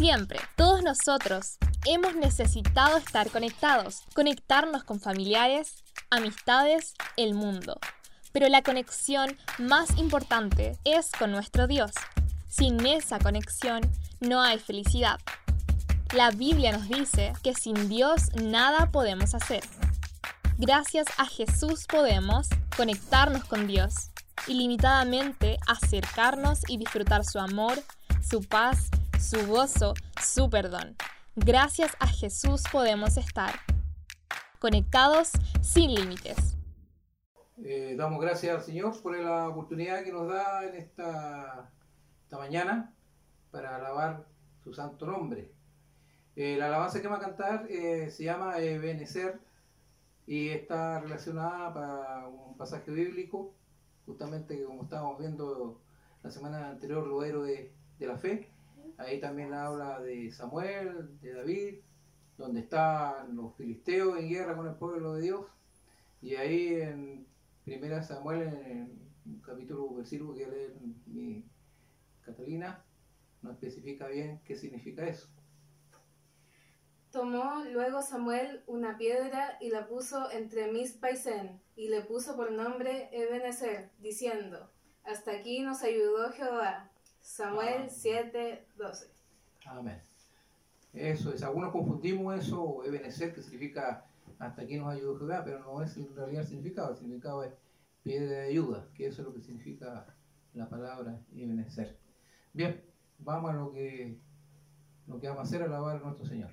Siempre, todos nosotros hemos necesitado estar conectados, conectarnos con familiares, amistades, el mundo. Pero la conexión más importante es con nuestro Dios. Sin esa conexión no hay felicidad. La Biblia nos dice que sin Dios nada podemos hacer. Gracias a Jesús podemos conectarnos con Dios, ilimitadamente acercarnos y disfrutar su amor, su paz, su gozo, su perdón. Gracias a Jesús podemos estar conectados sin límites. Eh, damos gracias al Señor por la oportunidad que nos da en esta, esta mañana para alabar su santo nombre. Eh, la alabanza que va a cantar eh, se llama Benecer y está relacionada para un pasaje bíblico, justamente como estábamos viendo la semana anterior, los héroes de la fe. Ahí también habla de Samuel, de David, donde están los filisteos en guerra con el pueblo de Dios. Y ahí en Primera Samuel, en un capítulo, versículo que lee mi Catalina, no especifica bien qué significa eso. Tomó luego Samuel una piedra y la puso entre mis paisén, y le puso por nombre Ebenezer, diciendo, Hasta aquí nos ayudó Jehová. Samuel 7, 12. Amén. Eso es, algunos confundimos eso, Ebenezer, que significa hasta aquí nos ayudó Jehová, pero no es en realidad el significado, el significado es piedra de ayuda, que eso es lo que significa la palabra Ebenezer. Bien, vamos a lo que, lo que vamos a hacer, alabar a nuestro Señor.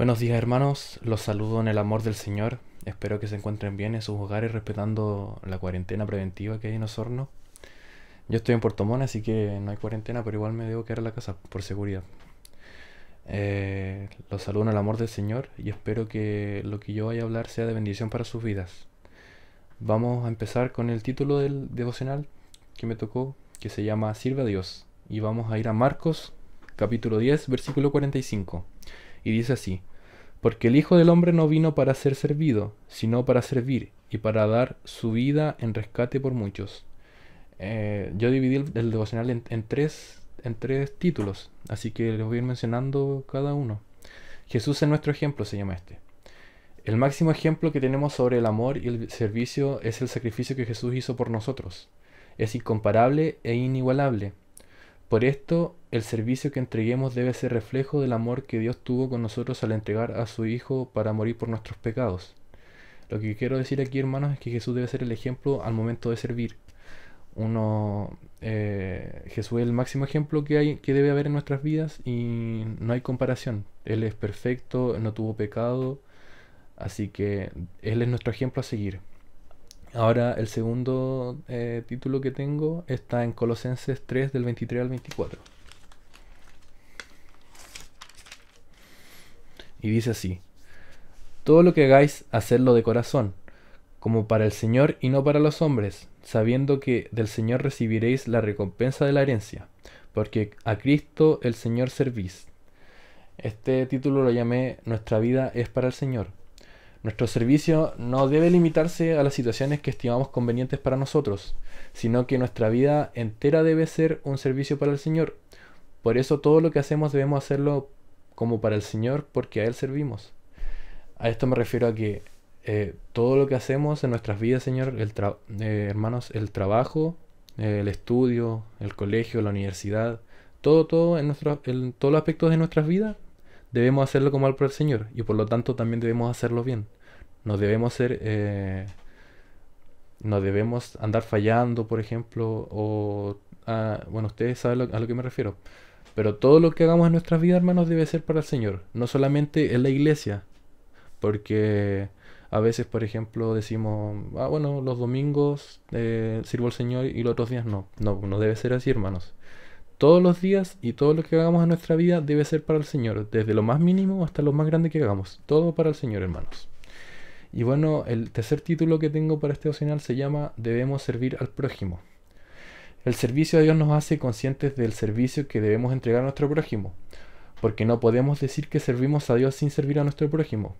Buenos días hermanos, los saludo en el amor del Señor. Espero que se encuentren bien en sus hogares respetando la cuarentena preventiva que hay en Osorno. Yo estoy en Puerto Montt, así que no hay cuarentena, pero igual me debo quedar en la casa por seguridad. Eh, los saludo en el amor del Señor y espero que lo que yo vaya a hablar sea de bendición para sus vidas. Vamos a empezar con el título del devocional que me tocó, que se llama Sirve a Dios. Y vamos a ir a Marcos, capítulo 10, versículo 45. Y dice así. Porque el Hijo del Hombre no vino para ser servido, sino para servir y para dar su vida en rescate por muchos. Eh, yo dividí el, devocional en, tres, en tres títulos, así que les voy a ir mencionando cada uno. Jesús es nuestro ejemplo, se llama este. El máximo ejemplo que tenemos sobre el amor y el servicio es el sacrificio que Jesús hizo por nosotros. Es incomparable e inigualable. Por esto, el servicio que entreguemos debe ser reflejo del amor que Dios tuvo con nosotros al entregar a su Hijo para morir por nuestros pecados. Lo que quiero decir aquí, hermanos, es que Jesús debe ser el ejemplo al momento de servir. Uno, eh, Jesús es el máximo ejemplo que, hay, que debe haber en nuestras vidas y no hay comparación. Él es perfecto, no tuvo pecado, así que Él es nuestro ejemplo a seguir. Ahora el segundo eh, título que tengo está en Colosenses 3 del 23 al 24. Y dice así, todo lo que hagáis, hacedlo de corazón, como para el Señor y no para los hombres, sabiendo que del Señor recibiréis la recompensa de la herencia, porque a Cristo el Señor servís. Este título lo llamé Nuestra vida es para el Señor. Nuestro servicio no debe limitarse a las situaciones que estimamos convenientes para nosotros, sino que nuestra vida entera debe ser un servicio para el Señor. Por eso todo lo que hacemos debemos hacerlo como para el Señor, porque a Él servimos. A esto me refiero a que eh, todo lo que hacemos en nuestras vidas, Señor, el eh, hermanos, el trabajo, el estudio, el colegio, la universidad, todo, todo en, nuestro, en todos los aspectos de nuestras vidas, debemos hacerlo como al el Señor y por lo tanto también debemos hacerlo bien. No debemos ser, eh, no debemos andar fallando, por ejemplo, o, ah, bueno, ustedes saben a lo que me refiero. Pero todo lo que hagamos en nuestras vidas, hermanos, debe ser para el Señor, no solamente en la iglesia, porque a veces, por ejemplo, decimos, ah, bueno, los domingos eh, sirvo al Señor y los otros días no. No, no debe ser así, hermanos todos los días y todo lo que hagamos en nuestra vida debe ser para el Señor, desde lo más mínimo hasta lo más grande que hagamos. Todo para el Señor, hermanos. Y bueno, el tercer título que tengo para este opcional se llama Debemos servir al prójimo. El servicio a Dios nos hace conscientes del servicio que debemos entregar a nuestro prójimo, porque no podemos decir que servimos a Dios sin servir a nuestro prójimo.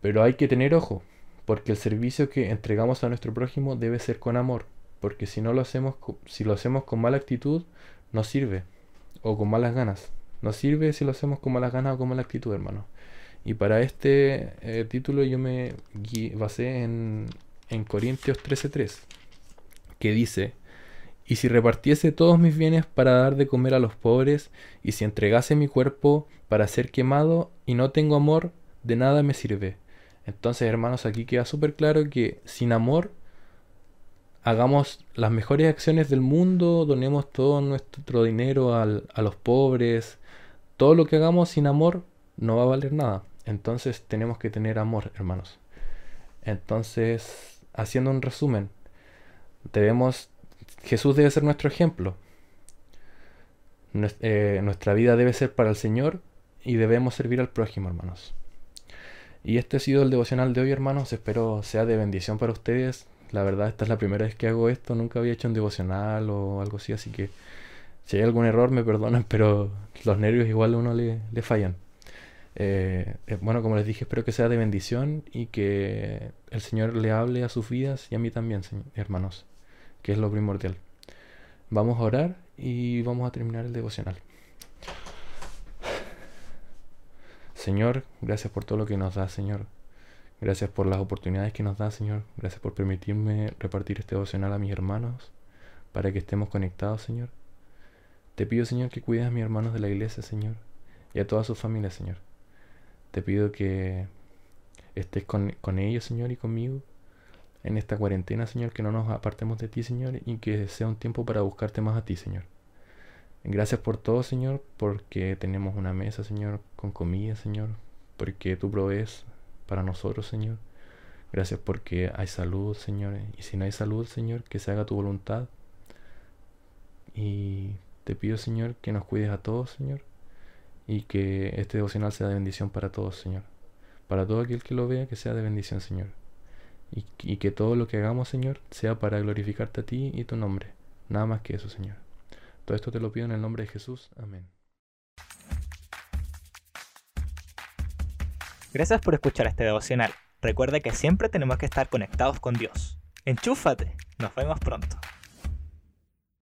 Pero hay que tener ojo, porque el servicio que entregamos a nuestro prójimo debe ser con amor, porque si no lo hacemos, si lo hacemos con mala actitud, no sirve. O con malas ganas. No sirve si lo hacemos con malas ganas o con mala actitud, hermano. Y para este eh, título yo me basé en, en Corintios 13:3, que dice, y si repartiese todos mis bienes para dar de comer a los pobres, y si entregase mi cuerpo para ser quemado y no tengo amor, de nada me sirve. Entonces, hermanos, aquí queda súper claro que sin amor hagamos las mejores acciones del mundo, donemos todo nuestro dinero a los pobres, todo lo que hagamos sin amor no va a valer nada. Entonces tenemos que tener amor, hermanos. Entonces, haciendo un resumen, debemos, Jesús debe ser nuestro ejemplo. Eh, nuestra vida debe ser para el Señor y debemos servir al prójimo, hermanos. Y este ha sido el devocional de hoy, hermanos. Espero sea de bendición para ustedes. La verdad, esta es la primera vez que hago esto. Nunca había hecho un devocional o algo así, así que si hay algún error me perdonan, pero los nervios igual a uno le, fallan. Eh, eh, bueno, como les dije, espero que sea de bendición y que el Señor le hable a sus vidas y a mí también, hermanos, que es lo primordial. Vamos a orar y vamos a terminar el devocional. Señor, gracias por todo lo que nos da, Señor. Gracias por las oportunidades que nos da, Señor. Gracias por permitirme repartir este devocional a mis hermanos para que estemos conectados, Señor. Te pido, Señor, que cuides a mis hermanos de la iglesia, Señor, y a toda su familia, Señor. Te pido que estés con, ellos, Señor, y conmigo en esta cuarentena, Señor, que no nos apartemos de ti, Señor, y que sea un tiempo para buscarte más a ti, Señor. Gracias por todo, Señor, porque tenemos una mesa, Señor, con comida, Señor, porque tú provees para nosotros, Señor. Gracias porque hay salud, Señor. Y si no hay salud, Señor, que se haga tu voluntad. Y te pido, Señor, que nos cuides a todos, Señor. Y que este devocional sea de bendición para todos, Señor. Para todo aquel que lo vea, que sea de bendición, Señor. Y, y que todo lo que hagamos, Señor, sea para glorificarte a ti y tu nombre. Nada más que eso, Señor. Todo esto te lo pido en el nombre de Jesús. Amén. Gracias por escuchar este devocional. Recuerda que siempre tenemos que estar conectados con Dios. Enchúfate. Nos vemos pronto.